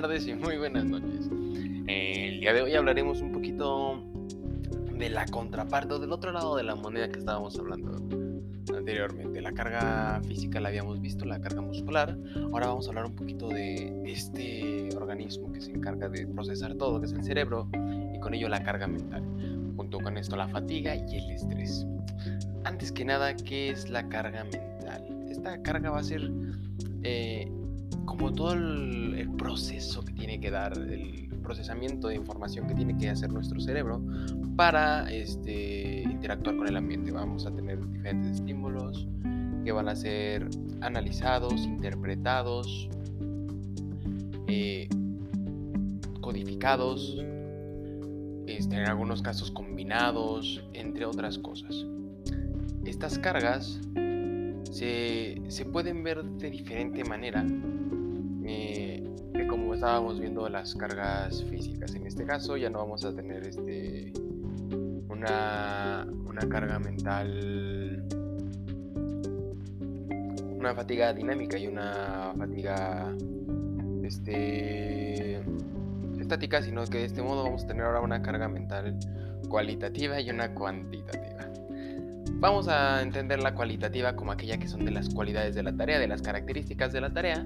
tardes y muy buenas noches. El día de hoy hablaremos un poquito de la contraparte, del otro lado de la moneda que estábamos hablando anteriormente. La carga física la habíamos visto, la carga muscular. Ahora vamos a hablar un poquito de este organismo que se encarga de procesar todo, que es el cerebro, y con ello la carga mental. Junto con esto la fatiga y el estrés. Antes que nada, ¿qué es la carga mental? Esta carga va a ser eh, como todo el, proceso que tiene que dar, el procesamiento de información que tiene que hacer nuestro cerebro para este, interactuar con el ambiente. Vamos a tener diferentes estímulos que van a ser analizados, interpretados, eh, codificados, este, en algunos casos combinados, entre otras cosas. Estas cargas se, pueden ver de diferente manera como estábamos viendo las cargas físicas. En este caso ya no vamos a tener este una, una carga mental, una fatiga dinámica y una fatiga este, estática, sino que de este modo vamos a tener ahora una carga mental cualitativa y una cuantitativa. Vamos a entender la cualitativa como aquella que son de las cualidades de la tarea, de las características de la tarea,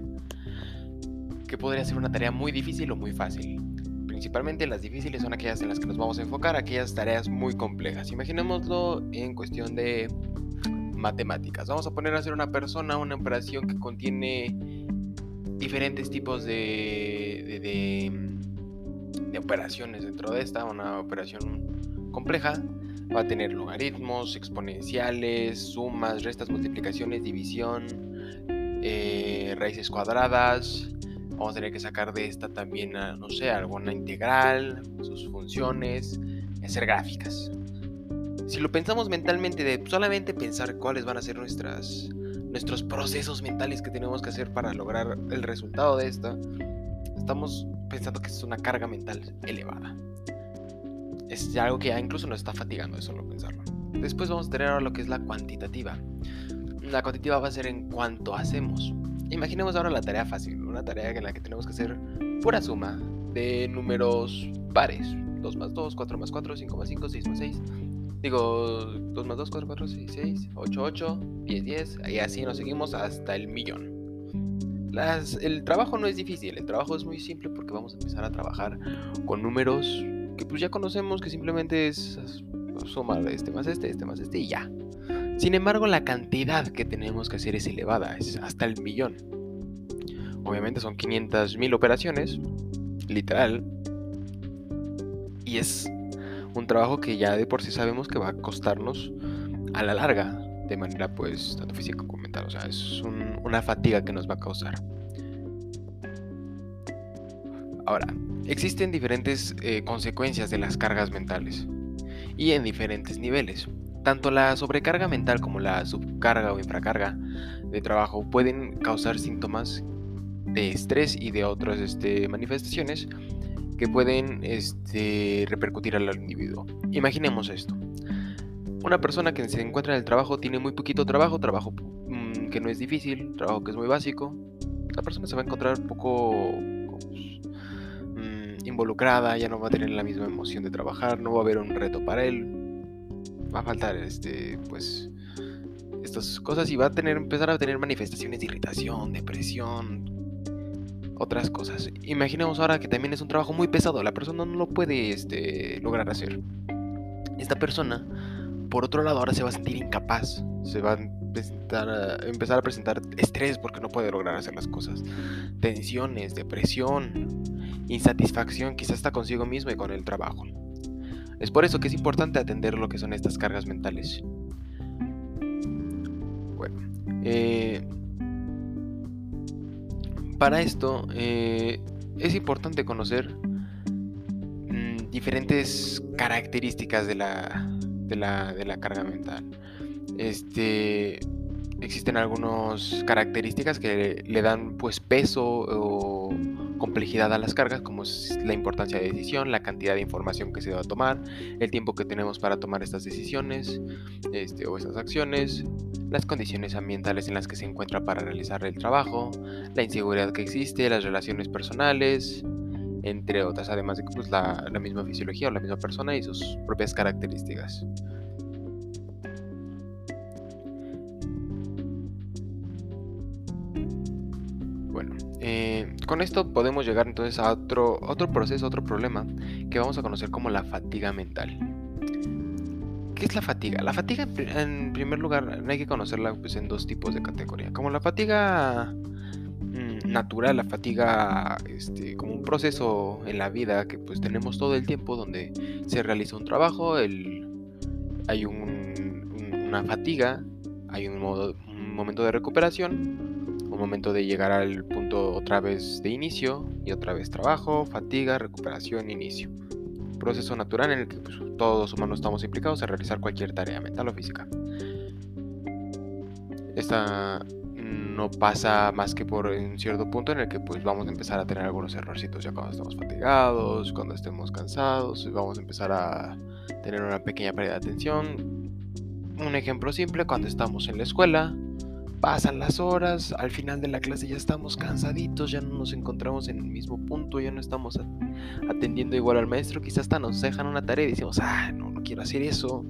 que podría ser una tarea muy difícil o muy fácil. Principalmente las difíciles son aquellas en las que nos vamos a enfocar, aquellas tareas muy complejas. Imaginémoslo en cuestión de matemáticas. Vamos a poner a hacer una persona una operación que contiene diferentes tipos de, operaciones dentro de esta, una operación compleja. Va a tener logaritmos, exponenciales, sumas, restas, multiplicaciones, división, eh, raíces cuadradas, Vamos a tener que sacar de esta también, no sé, alguna integral, sus funciones, hacer gráficas. Si lo pensamos mentalmente, de solamente pensar cuáles van a ser nuestras, nuestros procesos mentales que tenemos que hacer para lograr el resultado de esta, estamos pensando que es una carga mental elevada. Es algo que ya incluso nos está fatigando de solo pensarlo. Después vamos a tener ahora lo que es la cuantitativa. La cuantitativa va a ser en cuanto hacemos. Imaginemos ahora la tarea fácil, una tarea en la que tenemos que hacer pura suma de números pares. 2 más 2, 4 más 4, 5 más 5, 6 más 6. Digo, 2 más 2, 4, 4, 6, 6, 8, 8, 10, 10. Y así nos seguimos hasta el millón. Las, el trabajo no es difícil, el trabajo es muy simple porque vamos a empezar a trabajar con números que pues ya conocemos que simplemente es sumar este más este, este más este y ya. Sin embargo, la cantidad que tenemos que hacer es elevada, es hasta el millón. Obviamente son 500.000 operaciones, literal. Y es un trabajo que ya de por sí sabemos que va a costarnos a la larga, de manera pues tanto física como mental. O sea, es una fatiga que nos va a causar. Ahora, existen diferentes eh, consecuencias de las cargas mentales y en diferentes niveles. Tanto la sobrecarga mental como la subcarga o infracarga de trabajo pueden causar síntomas de estrés y de otras este, manifestaciones que pueden este, repercutir al individuo. Imaginemos esto. Una persona que se encuentra en el trabajo tiene muy poquito trabajo, trabajo mm, que no es difícil, trabajo que es muy básico. La persona se va a encontrar un poco mm, involucrada, ya no va a tener la misma emoción de trabajar, no va a haber un reto para él, va a faltar este, pues, estas cosas y va a tener, empezar a tener manifestaciones de irritación, depresión, otras cosas. Imaginemos ahora que también es un trabajo muy pesado, la persona no lo puede este, lograr hacer. Esta persona, por otro lado, ahora se va a sentir incapaz, se va a empezar a, empezar a presentar estrés porque no puede lograr hacer las cosas, tensiones, depresión, insatisfacción, quizás está consigo mismo y con el trabajo. Es por eso que es importante atender lo que son estas cargas mentales. Bueno, eh, para esto eh, es importante conocer mm, diferentes características de la, de la, de la carga mental. Este, existen algunas características que le dan pues peso o complejidad a las cargas, como es la importancia de decisión, la cantidad de información que se va a tomar, el tiempo que tenemos para tomar estas decisiones este, o estas acciones, las condiciones ambientales en las que se encuentra para realizar el trabajo, la inseguridad que existe, las relaciones personales, entre otras, además de pues, la, la misma fisiología o la misma persona y sus propias características. Eh, con esto podemos llegar entonces a otro, otro proceso, otro problema que vamos a conocer como la fatiga mental. ¿Qué es la fatiga? La fatiga, en primer lugar, hay que conocerla pues, en dos tipos de categoría. Como la fatiga mm, natural, la fatiga este, como un proceso en la vida que pues tenemos todo el tiempo donde se realiza un trabajo, hay una fatiga, hay un, modo, un momento de recuperación, un momento de llegar al punto otra vez de inicio y otra vez trabajo, fatiga, recuperación, inicio proceso natural en el que pues, todos los humanos estamos implicados a realizar cualquier tarea mental o física. Esta no pasa más que por un cierto punto en el que pues vamos a empezar a tener algunos errorcitos ya cuando estamos fatigados, cuando estemos cansados, vamos a empezar a tener una pequeña pérdida de atención. Un ejemplo simple, cuando estamos en la escuela, pasan las horas, al final de la clase ya estamos cansaditos, ya no nos encontramos en el mismo punto, ya no estamos atendiendo igual al maestro, quizás hasta nos dejan una tarea y decimos, ah, no, no quiero hacer eso.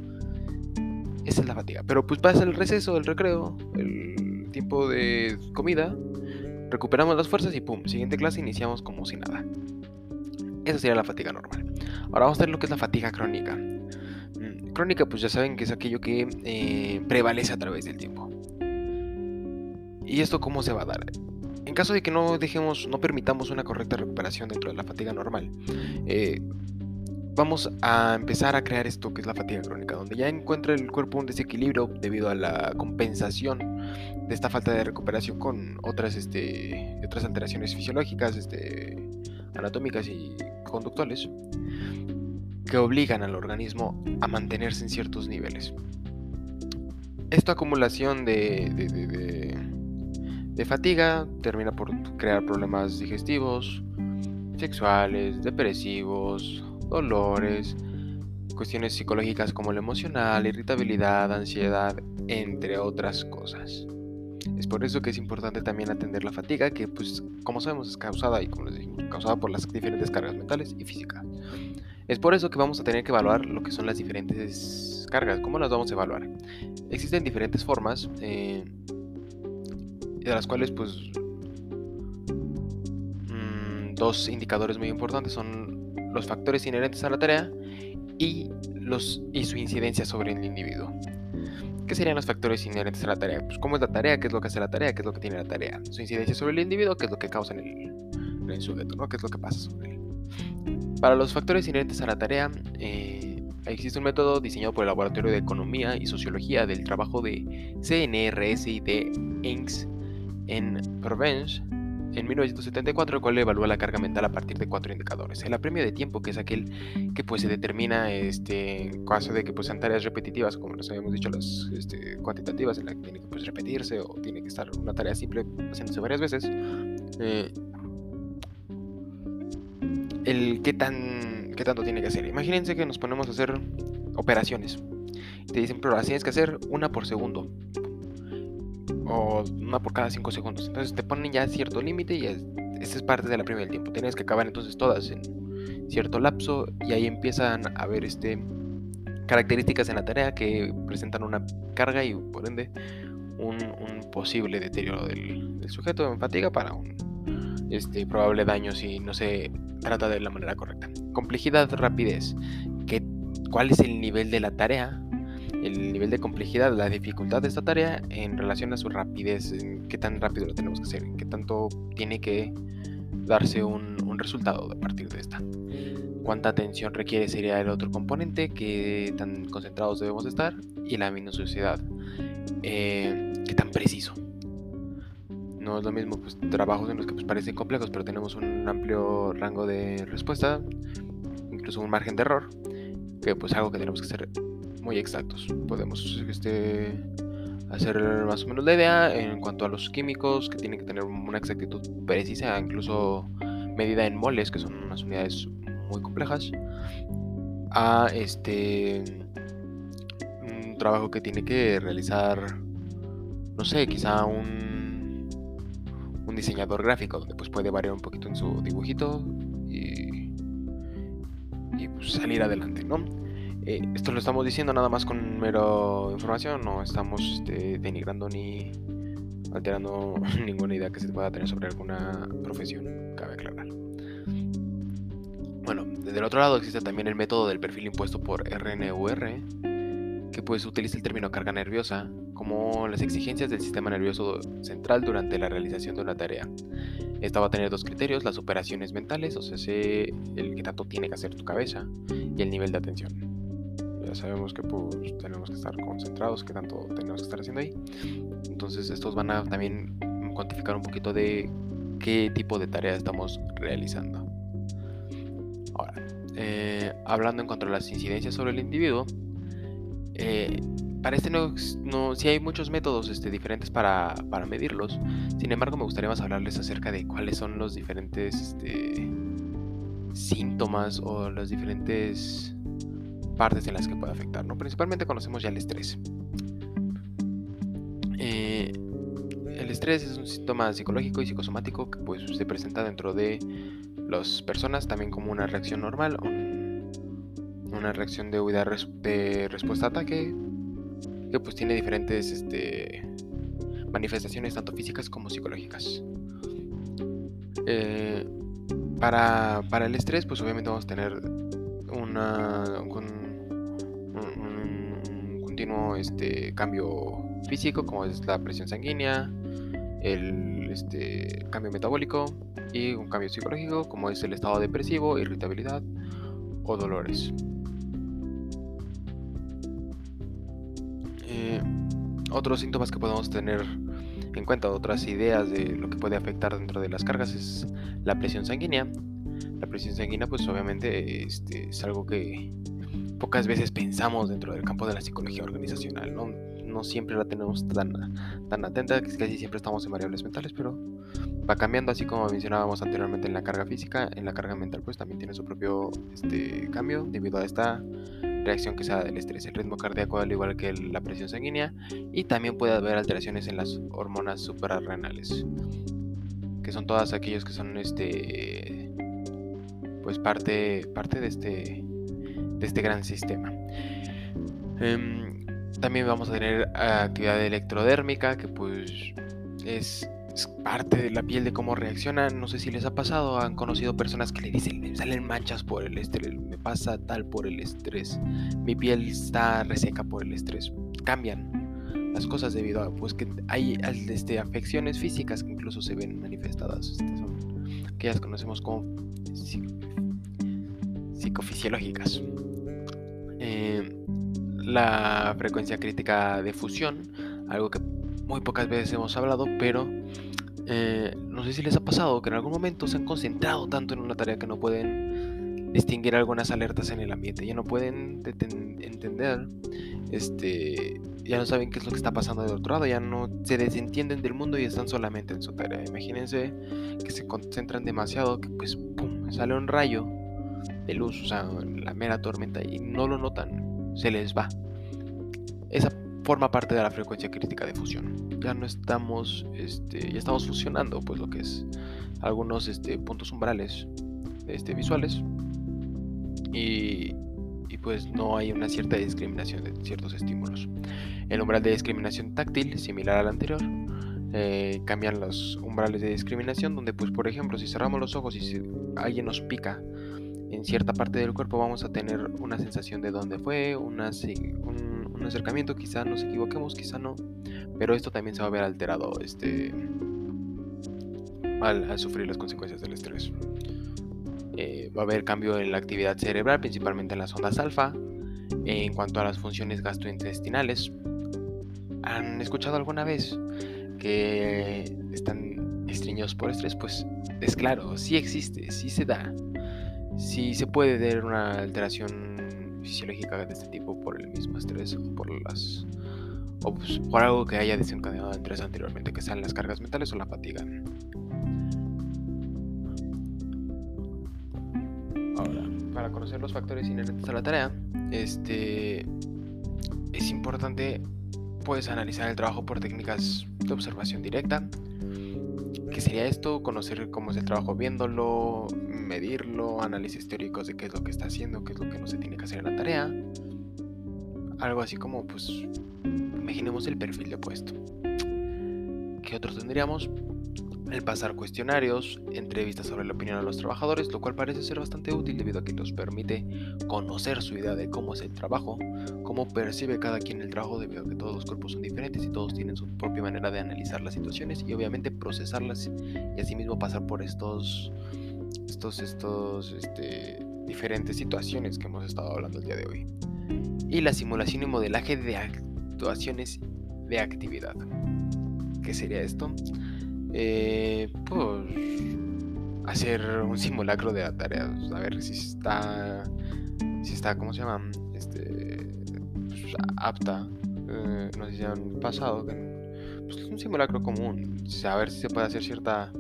Esa es la fatiga. Pero pues pasa el receso, el recreo, el tiempo de comida, recuperamos las fuerzas y pum, siguiente clase iniciamos como si nada. Esa sería la fatiga normal. Ahora vamos a ver lo que es la fatiga crónica. Mm, crónica, pues ya saben que es aquello que eh, prevalece a través del tiempo. ¿Y esto cómo se va a dar? En caso de que no dejemos, no permitamos una correcta recuperación dentro de la fatiga normal, eh, vamos a empezar a crear esto que es la fatiga crónica, donde ya encuentra el cuerpo un desequilibrio debido a la compensación de esta falta de recuperación con otras, este, otras alteraciones fisiológicas, este, anatómicas y conductuales, que obligan al organismo a mantenerse en ciertos niveles. Esta acumulación de de fatiga termina por crear problemas digestivos, sexuales, depresivos, dolores, cuestiones psicológicas como el emocional, irritabilidad, ansiedad, entre otras cosas. Es por eso que es importante también atender la fatiga, que pues como sabemos es causada y como les dijimos, causada por las diferentes cargas mentales y físicas. Es por eso que vamos a tener que evaluar lo que son las diferentes cargas. ¿Cómo las vamos a evaluar? Existen diferentes formas. Eh, de las cuales pues mm, dos indicadores muy importantes son los factores inherentes a la tarea y, los, y su incidencia sobre el individuo. ¿Qué serían los factores inherentes a la tarea? Pues cómo es la tarea, qué es lo que hace la tarea, qué es lo que tiene la tarea. Su incidencia sobre el individuo, qué es lo que causa en el, sujeto, ¿no? qué es lo que pasa sobre él. Para los factores inherentes a la tarea, eh, existe un método diseñado por el Laboratorio de Economía y Sociología del trabajo de CNRS y de ENGS en Provence en 1974, el cual evalúa la carga mental a partir de cuatro indicadores. El apremio de tiempo, que es aquel que pues se determina este, en caso de que pues, sean tareas repetitivas, como les habíamos dicho, las este, cuantitativas, en la que tiene que pues, repetirse o tiene que estar una tarea simple haciéndose varias veces. Eh, el qué, tan, qué tanto tiene que hacer. Imagínense que nos ponemos a hacer operaciones. Te dicen, pero las tienes que hacer una por segundo o una por cada 5 segundos. Entonces te ponen ya cierto límite y esa es parte de la primera del tiempo. Tienes que acabar entonces todas en cierto lapso y ahí empiezan a ver este, características en la tarea que presentan una carga y por ende un, posible deterioro del, sujeto en fatiga para un este, probable daño si no se trata de la manera correcta. Complejidad, rapidez. ¿Qué, ¿Cuál es el nivel de la tarea el nivel de complejidad, la dificultad de esta tarea en relación a su rapidez, en qué tan rápido lo tenemos que hacer, en qué tanto tiene que darse un, resultado a partir de esta. Cuánta atención requiere sería el otro componente, qué tan concentrados debemos estar y la minuciosidad, eh, qué tan preciso. No es lo mismo pues, trabajos en los que pues, parecen complejos, pero tenemos un amplio rango de respuesta, incluso un margen de error, que pues algo que tenemos que hacer muy exactos. Podemos este, hacer más o menos la idea en cuanto a los químicos, que tienen que tener una exactitud precisa, incluso medida en moles, que son unas unidades muy complejas, a este un trabajo que tiene que realizar no sé, quizá un, un diseñador gráfico, donde pues puede variar un poquito en su dibujito y, pues, salir adelante, ¿no? Eh, esto lo estamos diciendo nada más con mero información, no estamos este, denigrando ni alterando ninguna idea que se pueda tener sobre alguna profesión, cabe aclarar. Bueno, desde el otro lado existe también el método del perfil impuesto por RNUR, que pues utiliza el término carga nerviosa como las exigencias del sistema nervioso central durante la realización de una tarea. Esta va a tener dos criterios, las operaciones mentales, o sea, el que tanto tiene que hacer tu cabeza, y el nivel de atención. Sabemos que tenemos que estar concentrados, que tanto tenemos que estar haciendo ahí. Entonces estos van a también cuantificar un poquito de qué tipo de tarea estamos realizando. Ahora, eh, hablando en cuanto a las incidencias sobre el individuo, eh, para este no, sí hay muchos métodos este, diferentes para, medirlos. Sin embargo, me gustaría más hablarles acerca de cuáles son los diferentes este, síntomas o las diferentes partes en las que puede afectar. ¿no? Principalmente conocemos ya el estrés. Eh, el estrés es un síntoma psicológico y psicosomático que pues, se presenta dentro de las personas también como una reacción normal, una reacción de huida de respuesta a ataque, que pues tiene diferentes este, manifestaciones tanto físicas como psicológicas. Eh, para, el estrés, pues obviamente vamos a tener una, un, este, cambio físico, como es la presión sanguínea, el este, cambio metabólico y un cambio psicológico, como es el estado depresivo, irritabilidad o dolores. Otros síntomas que podemos tener en cuenta, otras ideas de lo que puede afectar dentro de las cargas es la presión sanguínea. La presión sanguínea pues obviamente este, es algo que pocas veces pensamos dentro del campo de la psicología organizacional, ¿no? Siempre la tenemos tan, atenta, casi siempre estamos en variables mentales, pero va cambiando, así como mencionábamos anteriormente en la carga física, en la carga mental pues también tiene su propio este, cambio debido a esta reacción que se da del estrés, el ritmo cardíaco al igual que la presión sanguínea y también puede haber alteraciones en las hormonas suprarrenales, que son todas aquellos que son este pues parte parte de este de este gran sistema. Em, también vamos a tener actividad electrodérmica que pues es es parte de la piel de cómo reaccionan. No sé si les ha pasado, han conocido personas que le dicen, me salen manchas por el estrés, me pasa tal por el estrés, mi piel está reseca por el estrés. Cambian las cosas debido a pues que hay este, afecciones físicas que incluso se ven manifestadas. Este, son aquellas que conocemos como psicofisiológicas. Eh, la frecuencia crítica de fusión, algo que muy pocas veces hemos hablado, pero eh, no sé si les ha pasado que en algún momento se han concentrado tanto en una tarea que no pueden distinguir algunas alertas en el ambiente, ya no pueden entender, este, ya no saben qué es lo que está pasando del otro lado, ya no se desentienden del mundo y están solamente en su tarea. Imagínense que se concentran demasiado, que pues pum, sale un rayo de luz, o sea, la mera tormenta y no lo notan, se les va. Esa forma parte de la frecuencia crítica de fusión. Ya no estamos, este, ya estamos fusionando, pues lo que es algunos este, puntos umbrales este, visuales y, y, pues no hay una cierta discriminación de ciertos estímulos. El umbral de discriminación táctil, similar al anterior, eh, cambian los umbrales de discriminación, donde pues por ejemplo si cerramos los ojos y si alguien nos pica en cierta parte del cuerpo vamos a tener una sensación de dónde fue, un, acercamiento, quizá nos equivoquemos, quizá no, pero esto también se va a ver alterado este, al, sufrir las consecuencias del estrés. Eh, va a haber cambio en la actividad cerebral, principalmente en las ondas alfa, en cuanto a las funciones gastrointestinales. ¿Han escuchado alguna vez que están estreñidos por estrés? Pues es claro, sí existe, sí se da, sí se puede dar una alteración fisiológica de este tipo por el mismo estrés o por las o pues, por algo que haya desencadenado el estrés anteriormente, que sean las cargas mentales o la fatiga. Ahora, para conocer los factores inherentes a la tarea, este es importante puedes analizar el trabajo por técnicas de observación directa. ¿Qué sería esto? Conocer cómo es el trabajo viéndolo, medirlo, análisis teóricos de qué es lo que está haciendo, qué es lo que no se tiene que hacer en la tarea. Algo así como, pues, imaginemos el perfil de puesto. ¿Qué otros tendríamos? el pasar cuestionarios, entrevistas sobre la opinión de los trabajadores, lo cual parece ser bastante útil debido a que nos permite conocer su idea de cómo es el trabajo, cómo percibe cada quien el trabajo debido a que todos los cuerpos son diferentes y todos tienen su propia manera de analizar las situaciones y obviamente procesarlas y asimismo pasar por estos, estos, estos diferentes situaciones que hemos estado hablando el día de hoy. Y la simulación y modelaje de actuaciones de actividad. ¿Qué sería esto? eh, pues hacer un simulacro de la tarea, a ver si está, si está, ¿cómo se llama? Este, pues, apta. Eh, no sé si han pasado, pues, un simulacro común, a ver si se puede hacer cierta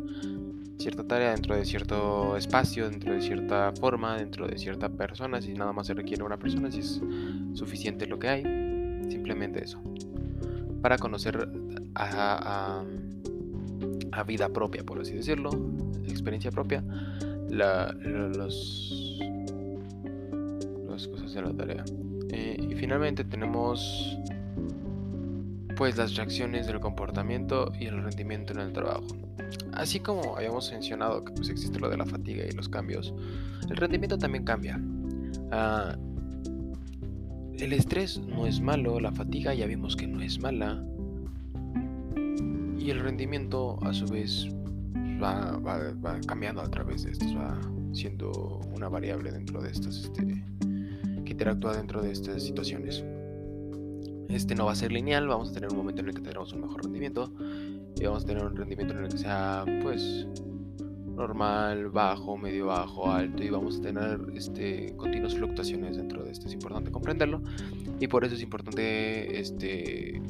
cierta tarea dentro de cierto espacio, dentro de cierta forma, dentro de cierta persona, si nada más se requiere una persona, si es suficiente lo que hay, simplemente eso. Para conocer a a vida propia, por así decirlo, experiencia propia, la, los, las cosas de la tarea. Eh, y finalmente tenemos pues las reacciones del comportamiento y el rendimiento en el trabajo. Así como habíamos mencionado que pues existe lo de la fatiga y los cambios, el rendimiento también cambia. Ah, el estrés no es malo, la fatiga ya vimos que no es mala, y el rendimiento a su vez va, cambiando a través de esto, va siendo una variable dentro de estas, este, que interactúa dentro de estas situaciones. Este no va a ser lineal, vamos a tener un momento en el que tendremos un mejor rendimiento y vamos a tener un rendimiento en el que sea pues normal, bajo, medio bajo, alto y vamos a tener este, continuas fluctuaciones dentro de esto. Es importante comprenderlo y por eso es importante este,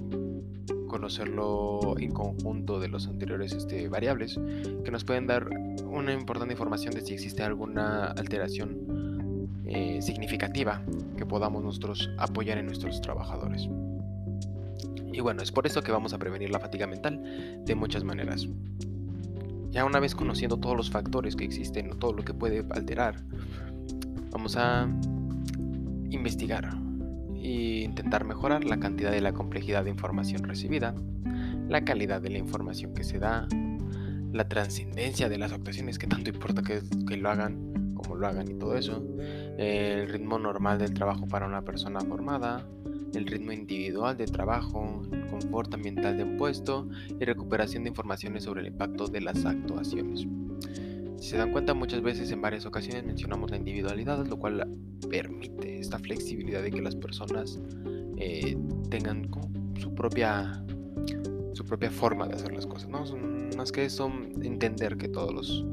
conocerlo en conjunto de los anteriores este, variables que nos pueden dar una importante información de si existe alguna alteración eh, significativa que podamos nosotros apoyar en nuestros trabajadores. Y bueno, es por eso que vamos a prevenir la fatiga mental de muchas maneras. Ya una vez conociendo todos los factores que existen o todo lo que puede alterar, vamos a investigar e intentar mejorar la cantidad y la complejidad de información recibida, la calidad de la información que se da, la trascendencia de las actuaciones, que tanto importa que, que, lo hagan, como lo hagan y todo eso, el ritmo normal del trabajo para una persona formada, el ritmo individual de trabajo, el confort ambiental de un puesto y recuperación de informaciones sobre el impacto de las actuaciones. Si se dan cuenta, muchas veces en varias ocasiones mencionamos la individualidad, lo cual permite esta flexibilidad de que las personas eh, tengan su propia su propia forma de hacer las cosas. ¿no? Más que eso, entender que todos los,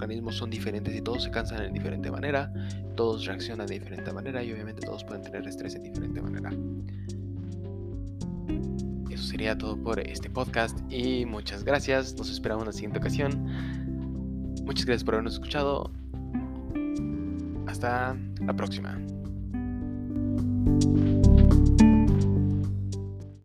organismos son diferentes y todos se cansan de diferente manera, todos reaccionan de diferente manera y obviamente todos pueden tener estrés de diferente manera sería todo por este podcast y muchas gracias. Nos esperamos en la siguiente ocasión. Muchas gracias por habernos escuchado. Hasta la próxima.